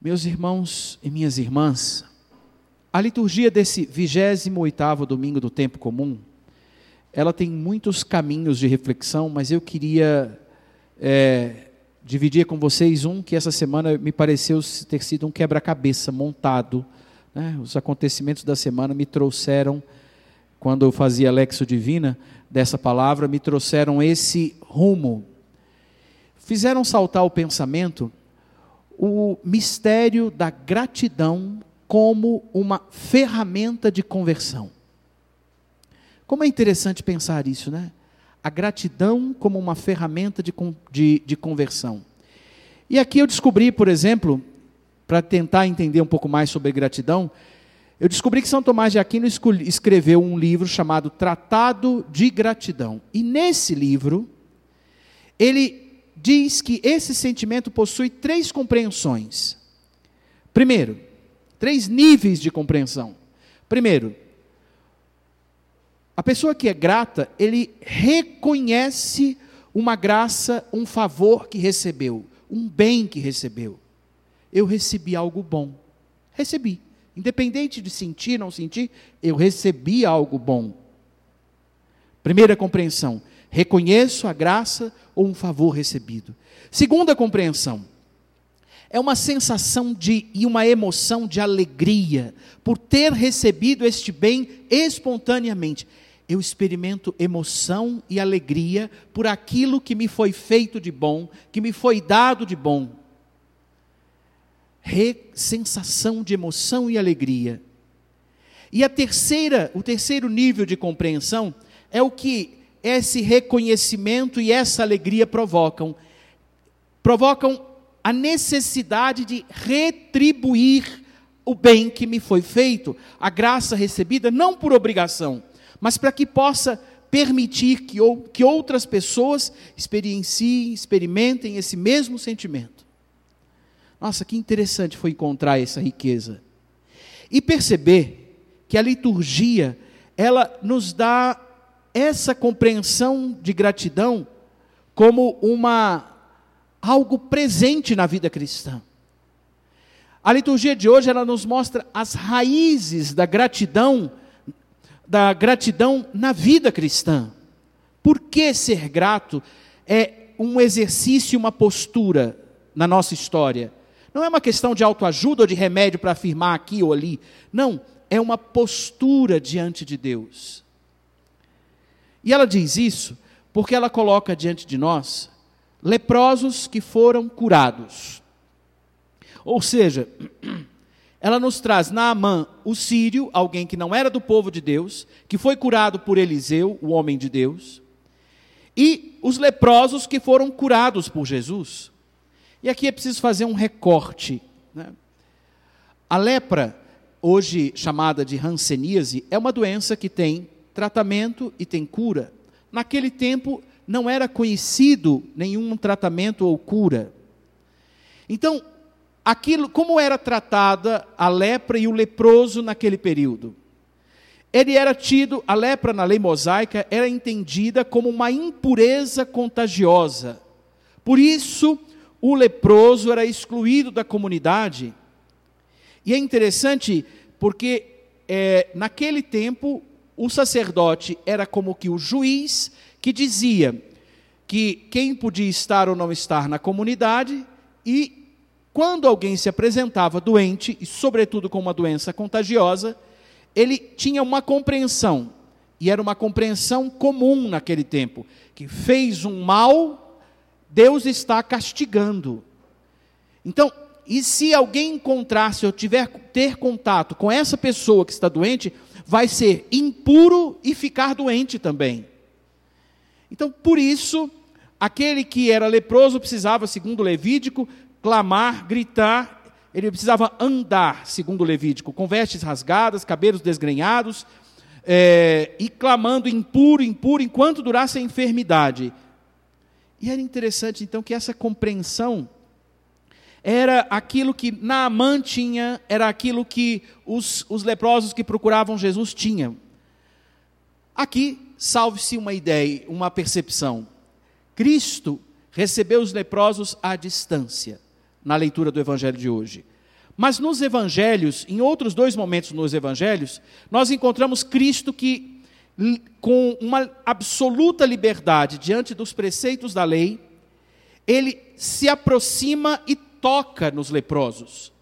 Meus irmãos e minhas irmãs, a liturgia desse 28º domingo do tempo comum, ela tem muitos caminhos de reflexão, mas eu queria é, dividir com vocês um que essa semana me pareceu ter sido um quebra-cabeça montado. Né? Os acontecimentos da semana me trouxeram, quando eu fazia Lexo Divina, dessa palavra, me trouxeram esse rumo. Fizeram saltar o pensamento o mistério da gratidão como uma ferramenta de conversão. Como é interessante pensar isso, né? A gratidão como uma ferramenta de, de, de conversão. E aqui eu descobri, por exemplo, para tentar entender um pouco mais sobre gratidão, eu descobri que São Tomás de Aquino escreveu um livro chamado Tratado de Gratidão. E nesse livro, ele diz que esse sentimento possui três compreensões. Primeiro, três níveis de compreensão. Primeiro, a pessoa que é grata, ele reconhece uma graça, um favor que recebeu, um bem que recebeu. Eu recebi algo bom. Recebi. Independente de sentir, não sentir, eu recebi algo bom. Primeira compreensão. Reconheço a graça ou um favor recebido. Segunda compreensão. É uma sensação de e uma emoção de alegria por ter recebido este bem espontaneamente. Eu experimento emoção e alegria por aquilo que me foi feito de bom, que me foi dado de bom. Re, sensação de emoção e alegria. E a terceira, o terceiro nível de compreensão é o que esse reconhecimento e essa alegria provocam? Provocam a necessidade de retribuir o bem que me foi feito, a graça recebida, não por obrigação, mas para que possa permitir que, ou, que outras pessoas experienciem, experimentem esse mesmo sentimento. Nossa, que interessante foi encontrar essa riqueza. E perceber que a liturgia, ela nos dá essa compreensão de gratidão como uma algo presente na vida cristã. A liturgia de hoje ela nos mostra as raízes da gratidão, da gratidão na vida cristã. Por que ser grato é um exercício, uma postura na nossa história? Não é uma questão de autoajuda ou de remédio para afirmar aqui ou ali. Não, é uma postura diante de Deus. E ela diz isso porque ela coloca diante de nós leprosos que foram curados. Ou seja, ela nos traz Naamã, o sírio, alguém que não era do povo de Deus, que foi curado por Eliseu, o homem de Deus, e os leprosos que foram curados por Jesus. E aqui é preciso fazer um recorte. Né? A lepra, hoje chamada de hanseníase, é uma doença que tem tratamento e tem cura. Naquele tempo não era conhecido nenhum tratamento ou cura. Então, aquilo, como era tratada a lepra e o leproso naquele período? Ele era tido, a lepra na lei mosaica era entendida como uma impureza contagiosa. Por isso, o leproso era excluído da comunidade. E é interessante porque é, naquele tempo o sacerdote era como que o juiz que dizia que quem podia estar ou não estar na comunidade e quando alguém se apresentava doente e sobretudo com uma doença contagiosa, ele tinha uma compreensão e era uma compreensão comum naquele tempo, que fez um mal, Deus está castigando. Então, e se alguém encontrasse ou tiver ter contato com essa pessoa que está doente, vai ser impuro e ficar doente também. Então, por isso, aquele que era leproso precisava, segundo Levítico, clamar, gritar, ele precisava andar, segundo Levítico, com vestes rasgadas, cabelos desgrenhados, é, e clamando impuro, impuro, enquanto durasse a enfermidade. E era interessante, então, que essa compreensão era aquilo que Naamã tinha, era aquilo que os, os leprosos que procuravam Jesus tinham. Aqui, salve-se uma ideia, uma percepção. Cristo recebeu os leprosos à distância, na leitura do Evangelho de hoje. Mas nos evangelhos, em outros dois momentos nos evangelhos, nós encontramos Cristo que, com uma absoluta liberdade diante dos preceitos da lei, ele se aproxima e toca nos leprosos.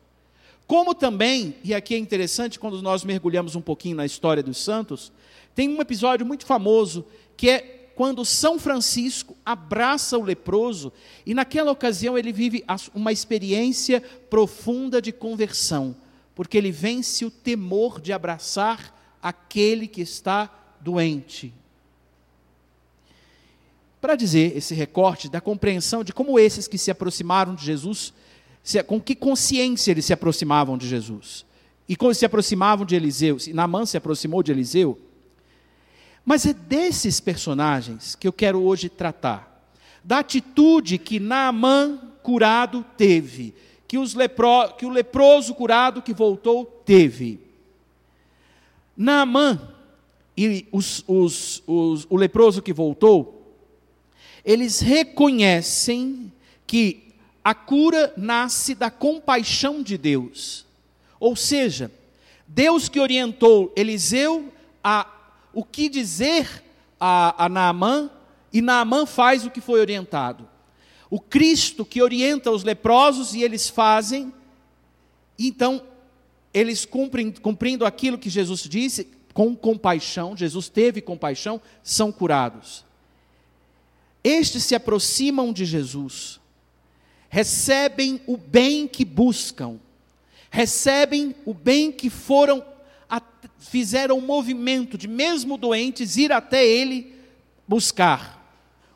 Como também, e aqui é interessante quando nós mergulhamos um pouquinho na história dos santos, tem um episódio muito famoso que é quando São Francisco abraça o leproso e naquela ocasião ele vive uma experiência profunda de conversão, porque ele vence o temor de abraçar aquele que está doente. Para dizer esse recorte da compreensão de como esses que se aproximaram de Jesus, com que consciência eles se aproximavam de Jesus, e como se aproximavam de Eliseu, se Naamã se aproximou de Eliseu, mas é desses personagens que eu quero hoje tratar. Da atitude que Naamã curado teve, que, lepro, que o leproso curado que voltou teve. Naamã e os, os, os, o leproso que voltou, eles reconhecem que a cura nasce da compaixão de Deus. Ou seja, Deus que orientou Eliseu a o que dizer a, a Naamã, e Naamã faz o que foi orientado. O Cristo que orienta os leprosos e eles fazem, então eles cumprem, cumprindo aquilo que Jesus disse, com compaixão, Jesus teve compaixão, são curados. Estes se aproximam de Jesus, recebem o bem que buscam, recebem o bem que foram fizeram um movimento de, mesmo doentes, ir até ele buscar,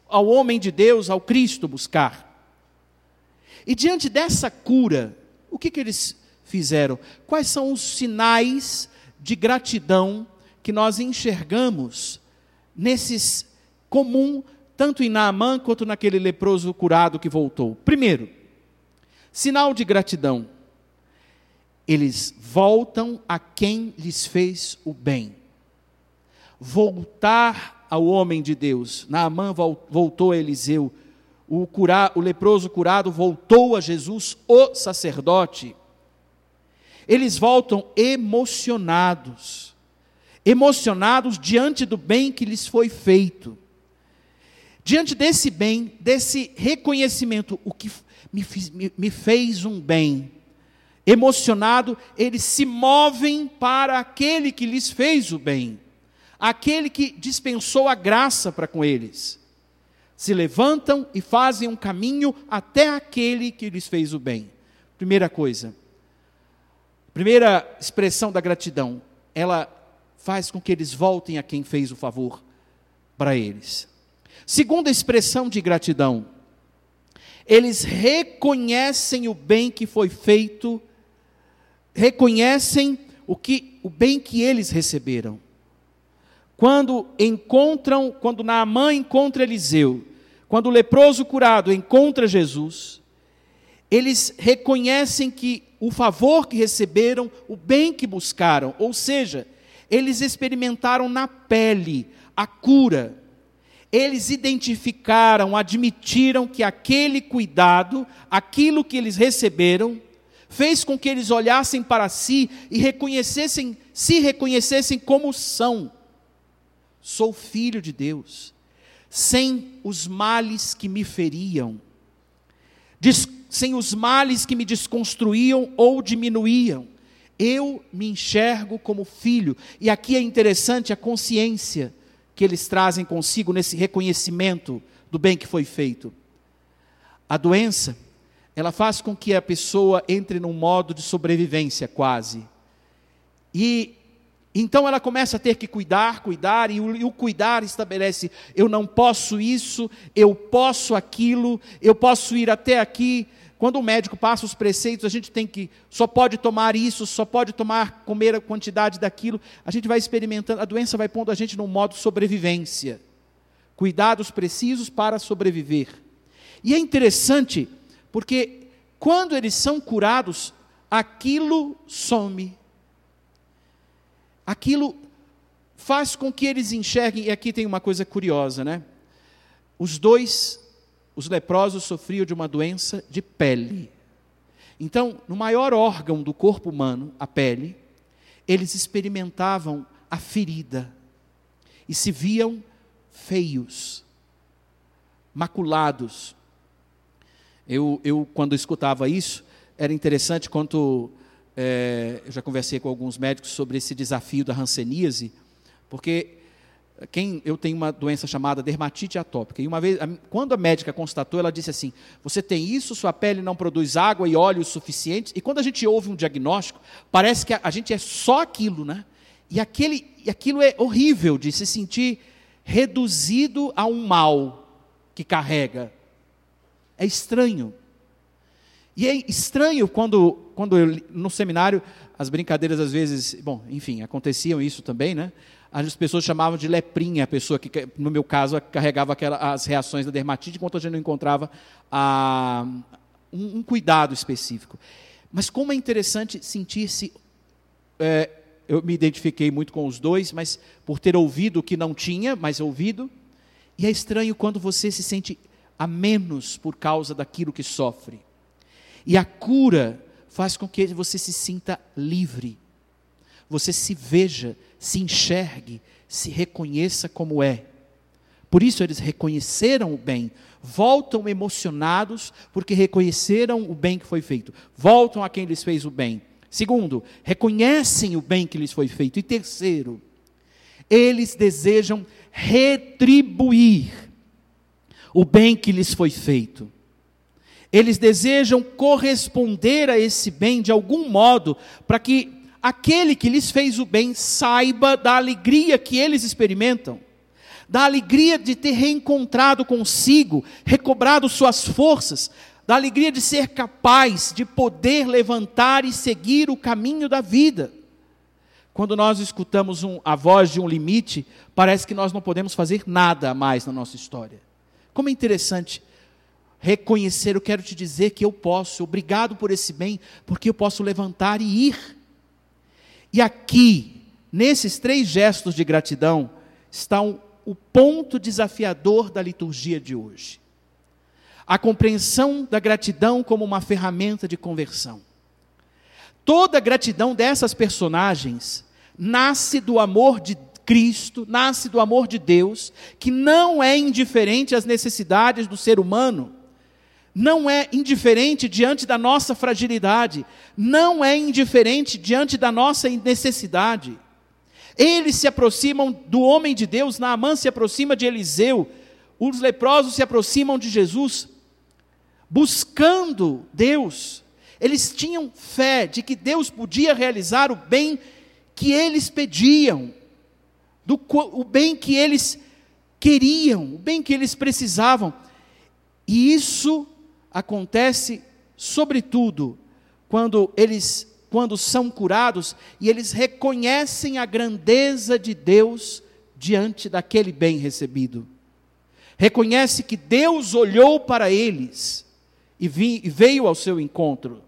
ao homem de Deus, ao Cristo buscar. E diante dessa cura, o que, que eles fizeram? Quais são os sinais de gratidão que nós enxergamos nesses comum, tanto em Naamã quanto naquele leproso curado que voltou? Primeiro, sinal de gratidão eles voltam a quem lhes fez o bem. Voltar ao homem de Deus. Naamã voltou a Eliseu. O, cura, o leproso curado voltou a Jesus, o sacerdote. Eles voltam emocionados. Emocionados diante do bem que lhes foi feito. Diante desse bem, desse reconhecimento, o que me, me, me fez um bem emocionado, eles se movem para aquele que lhes fez o bem, aquele que dispensou a graça para com eles. Se levantam e fazem um caminho até aquele que lhes fez o bem. Primeira coisa, primeira expressão da gratidão, ela faz com que eles voltem a quem fez o favor para eles. Segunda expressão de gratidão, eles reconhecem o bem que foi feito reconhecem o que o bem que eles receberam. Quando encontram, quando Naamã encontra Eliseu, quando o leproso curado encontra Jesus, eles reconhecem que o favor que receberam, o bem que buscaram, ou seja, eles experimentaram na pele a cura. Eles identificaram, admitiram que aquele cuidado, aquilo que eles receberam, fez com que eles olhassem para si e reconhecessem, se reconhecessem como são. Sou filho de Deus, sem os males que me feriam, sem os males que me desconstruíam ou diminuíam. Eu me enxergo como filho. E aqui é interessante a consciência que eles trazem consigo nesse reconhecimento do bem que foi feito. A doença ela faz com que a pessoa entre num modo de sobrevivência quase. E então ela começa a ter que cuidar, cuidar, e o, e o, cuidar estabelece: eu não posso isso, eu posso aquilo, eu posso ir até aqui. Quando o médico passa os preceitos, a gente tem que, só pode tomar isso, só pode tomar, comer a quantidade daquilo. A gente vai experimentando, a doença vai pondo a gente num modo sobrevivência. Cuidados precisos para sobreviver. E é interessante porque quando eles são curados, aquilo some. Aquilo faz com que eles enxerguem, e aqui tem uma coisa curiosa, né? Os dois, os leprosos sofriam de uma doença de pele. Então, no maior órgão do corpo humano, a pele, eles experimentavam a ferida e se viam feios, maculados. Eu, eu quando escutava isso, era interessante quanto é, eu já conversei com alguns médicos sobre esse desafio da hanseníase, porque quem eu tenho uma doença chamada dermatite atópica. E uma vez, quando a médica constatou, ela disse assim: "Você tem isso, sua pele não produz água e óleo suficientes". E quando a gente ouve um diagnóstico, parece que a, a gente é só aquilo, né? E aquele, e aquilo é horrível de se sentir reduzido a um mal que carrega. É estranho. E é estranho quando, quando eu, no seminário, as brincadeiras às vezes, bom, enfim, aconteciam isso também, né? As pessoas chamavam de leprinha, a pessoa que, no meu caso, carregava aquela, as reações da dermatite, enquanto a gente não encontrava um, um, cuidado específico. Mas como é interessante sentir-se. É, eu me identifiquei muito com os dois, mas por ter ouvido o que não tinha, mas ouvido. E é estranho quando você se sente a menos por causa daquilo que sofre. E a cura faz com que você se sinta livre. Você se veja se enxergue, se reconheça como é. Por isso eles reconheceram o bem, voltam emocionados porque reconheceram o bem que foi feito, voltam a quem lhes fez o bem. Segundo, reconhecem o bem que lhes foi feito. E terceiro, eles desejam retribuir o bem que lhes foi feito. Eles desejam corresponder a esse bem de algum modo, para que aquele que lhes fez o bem saiba da alegria que eles experimentam, da alegria de ter reencontrado consigo, recobrado suas forças, da alegria de ser capaz de poder levantar e seguir o caminho da vida. Quando nós escutamos um, a voz de um limite, parece que nós não podemos fazer nada mais na nossa história. Como é interessante reconhecer, eu quero te dizer que eu posso, obrigado por esse bem, porque eu posso levantar e ir. E aqui, nesses três gestos de gratidão, está um, o ponto desafiador da liturgia de hoje. A compreensão da gratidão como uma ferramenta de conversão. Toda a gratidão dessas personagens nasce do amor de Cristo, nasce do amor de Deus, que não é indiferente às necessidades do ser humano não é indiferente diante da nossa fragilidade, não é indiferente diante da nossa necessidade. Eles se aproximam do homem de Deus, Naamã se aproxima de Eliseu, os leprosos se aproximam de Jesus, buscando Deus. Eles tinham fé de que Deus podia realizar o bem que eles pediam, do, o bem que eles queriam, o bem que eles precisavam. E isso acontece sobretudo quando eles quando são curados e eles reconhecem a grandeza de Deus diante daquele bem recebido. Reconhece que Deus olhou para eles e, vi, e veio ao seu encontro.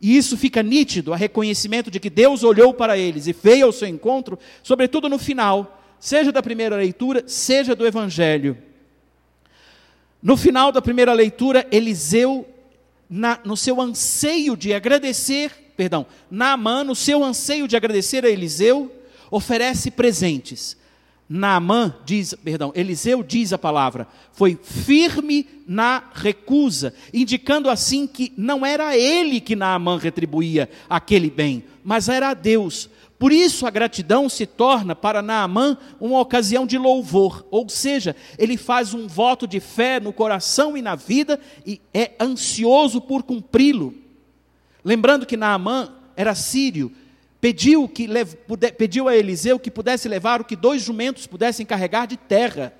E isso fica nítido, a reconhecimento de que Deus olhou para eles e veio ao seu encontro, sobretudo no final, seja da primeira leitura, seja do evangelho. No final da primeira leitura, Eliseu, na, no seu anseio de agradecer, perdão, Naamã, no seu anseio de agradecer a Eliseu, oferece presentes. Naamã diz, perdão, Eliseu diz a palavra, foi firme na recusa, indicando assim que não era ele que Naamã retribuía aquele bem, mas era a Deus. Por isso a gratidão se torna para Naamã uma ocasião de louvor, ou seja, ele faz um voto de fé no coração e na vida e é ansioso por cumpri-lo. Lembrando que Naamã era sírio, pediu, que, pediu a Eliseu que pudesse levar o que dois jumentos pudessem carregar de terra,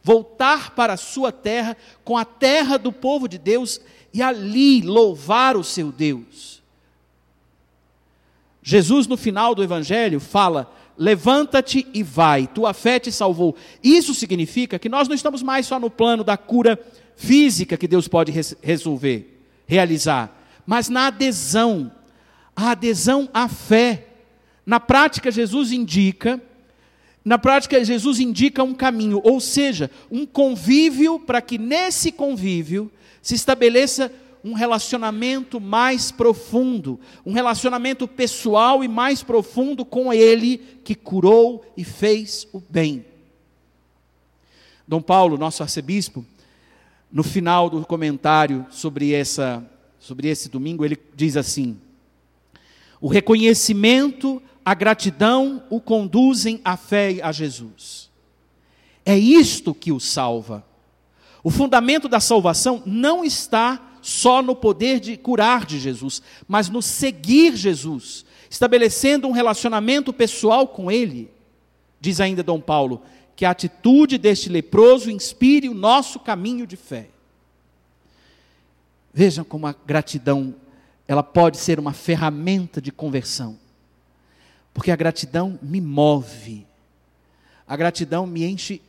voltar para a sua terra com a terra do povo de Deus e ali louvar o seu Deus. Jesus, no final do Evangelho, fala: levanta-te e vai, tua fé te salvou. Isso significa que nós não estamos mais só no plano da cura física que Deus pode resolver, realizar, mas na adesão, a adesão à fé. Na prática, Jesus indica, na prática, Jesus indica um caminho, ou seja, um convívio para que nesse convívio se estabeleça um relacionamento mais profundo, um relacionamento pessoal e mais profundo com Ele que curou e fez o bem. Dom Paulo, nosso arcebispo, no final do comentário sobre, essa, sobre esse domingo, ele diz assim: o reconhecimento, a gratidão o conduzem à fé a Jesus. É isto que o salva. O fundamento da salvação não está só no poder de curar de Jesus, mas no seguir Jesus, estabelecendo um relacionamento pessoal com Ele. Diz ainda Dom Paulo que a atitude deste leproso inspire o nosso caminho de fé. Vejam como a gratidão ela pode ser uma ferramenta de conversão. Porque a gratidão me move. A gratidão me enche,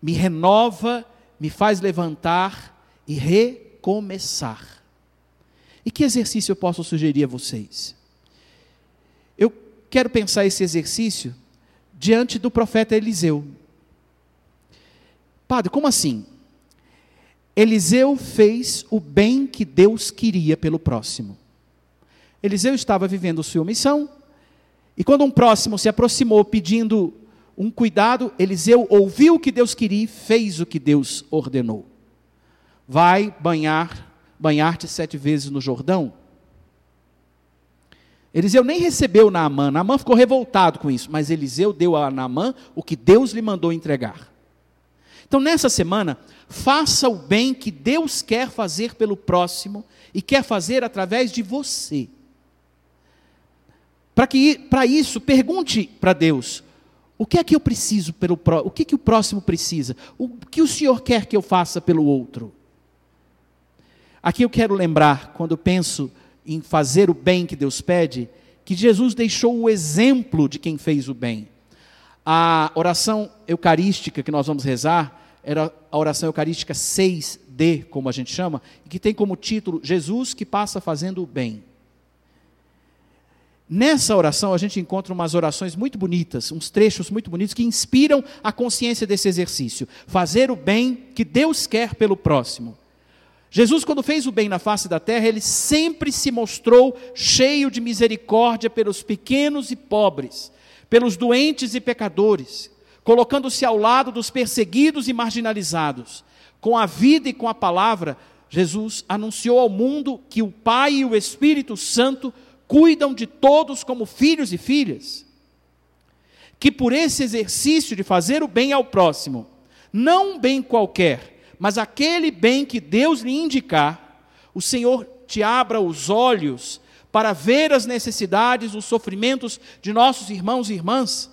me renova, me faz levantar e recomeçar. E que exercício eu posso sugerir a vocês? Eu quero pensar esse exercício diante do profeta Eliseu. Padre, como assim? Eliseu fez o bem que Deus queria pelo próximo. Eliseu estava vivendo sua missão, e quando um próximo se aproximou pedindo um cuidado, Eliseu ouviu o que Deus queria e fez o que Deus ordenou. Vai banhar, banhar-te sete vezes no Jordão. Eliseu nem recebeu Naamã, Naamã ficou revoltado com isso, mas Eliseu deu a Naamã o que Deus lhe mandou entregar. Então, nessa semana, faça o bem que Deus quer fazer pelo próximo e quer fazer através de você. Para que para isso, pergunte para Deus: o que é que eu preciso pelo o que que o próximo precisa? O que o Senhor quer que eu faça pelo outro? Aqui eu quero lembrar, quando penso em fazer o bem que Deus pede, que Jesus deixou o exemplo de quem fez o bem. A oração eucarística que nós vamos rezar era a oração eucarística 6D, como a gente chama, que tem como título Jesus que passa fazendo o bem. Nessa oração a gente encontra umas orações muito bonitas, uns trechos muito bonitos que inspiram a consciência desse exercício. Fazer o bem que Deus quer pelo próximo. Jesus, quando fez o bem na face da terra, ele sempre se mostrou cheio de misericórdia pelos pequenos e pobres, pelos doentes e pecadores, colocando-se ao lado dos perseguidos e marginalizados. Com a vida e com a palavra, Jesus anunciou ao mundo que o Pai e o Espírito Santo cuidam de todos como filhos e filhas. Que por esse exercício de fazer o bem ao próximo, não um bem qualquer, mas aquele bem que Deus lhe indicar, o Senhor te abra os olhos para ver as necessidades, os sofrimentos de nossos irmãos e irmãs.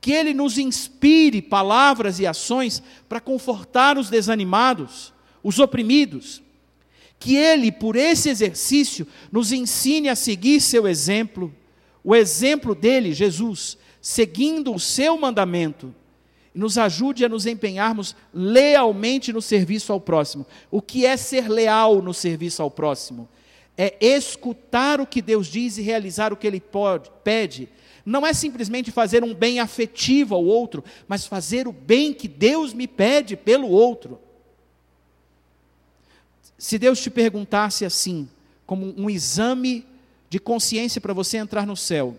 Que Ele nos inspire palavras e ações para confortar os desanimados, os oprimidos. Que Ele, por esse exercício, nos ensine a seguir seu exemplo, o exemplo dele, Jesus, seguindo o seu mandamento, nos ajude a nos empenharmos lealmente no serviço ao próximo. O que é ser leal no serviço ao próximo? é escutar o que Deus diz e realizar o que Ele pode, pede. Não é simplesmente fazer um bem afetivo ao outro, mas fazer o bem que Deus me pede pelo outro. Se Deus te perguntasse assim, como um exame de consciência para você entrar no céu,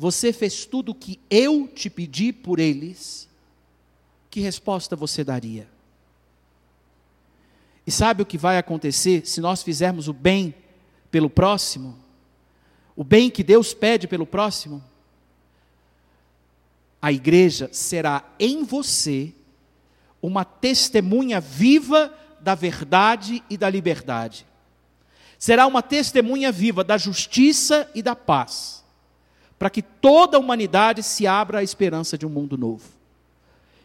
você fez tudo o que eu te pedi por eles, que resposta você daria? E sabe o que vai acontecer se nós fizermos o bem pelo próximo? O bem que Deus pede pelo próximo? A igreja será em você uma testemunha viva da verdade e da liberdade. Será uma testemunha viva da justiça e da paz, para que toda a humanidade se abra à esperança de um mundo novo.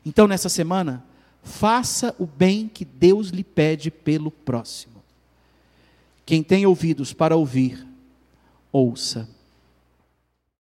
Então, nessa semana, Faça o bem que Deus lhe pede pelo próximo. Quem tem ouvidos para ouvir, ouça.